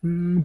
Boom.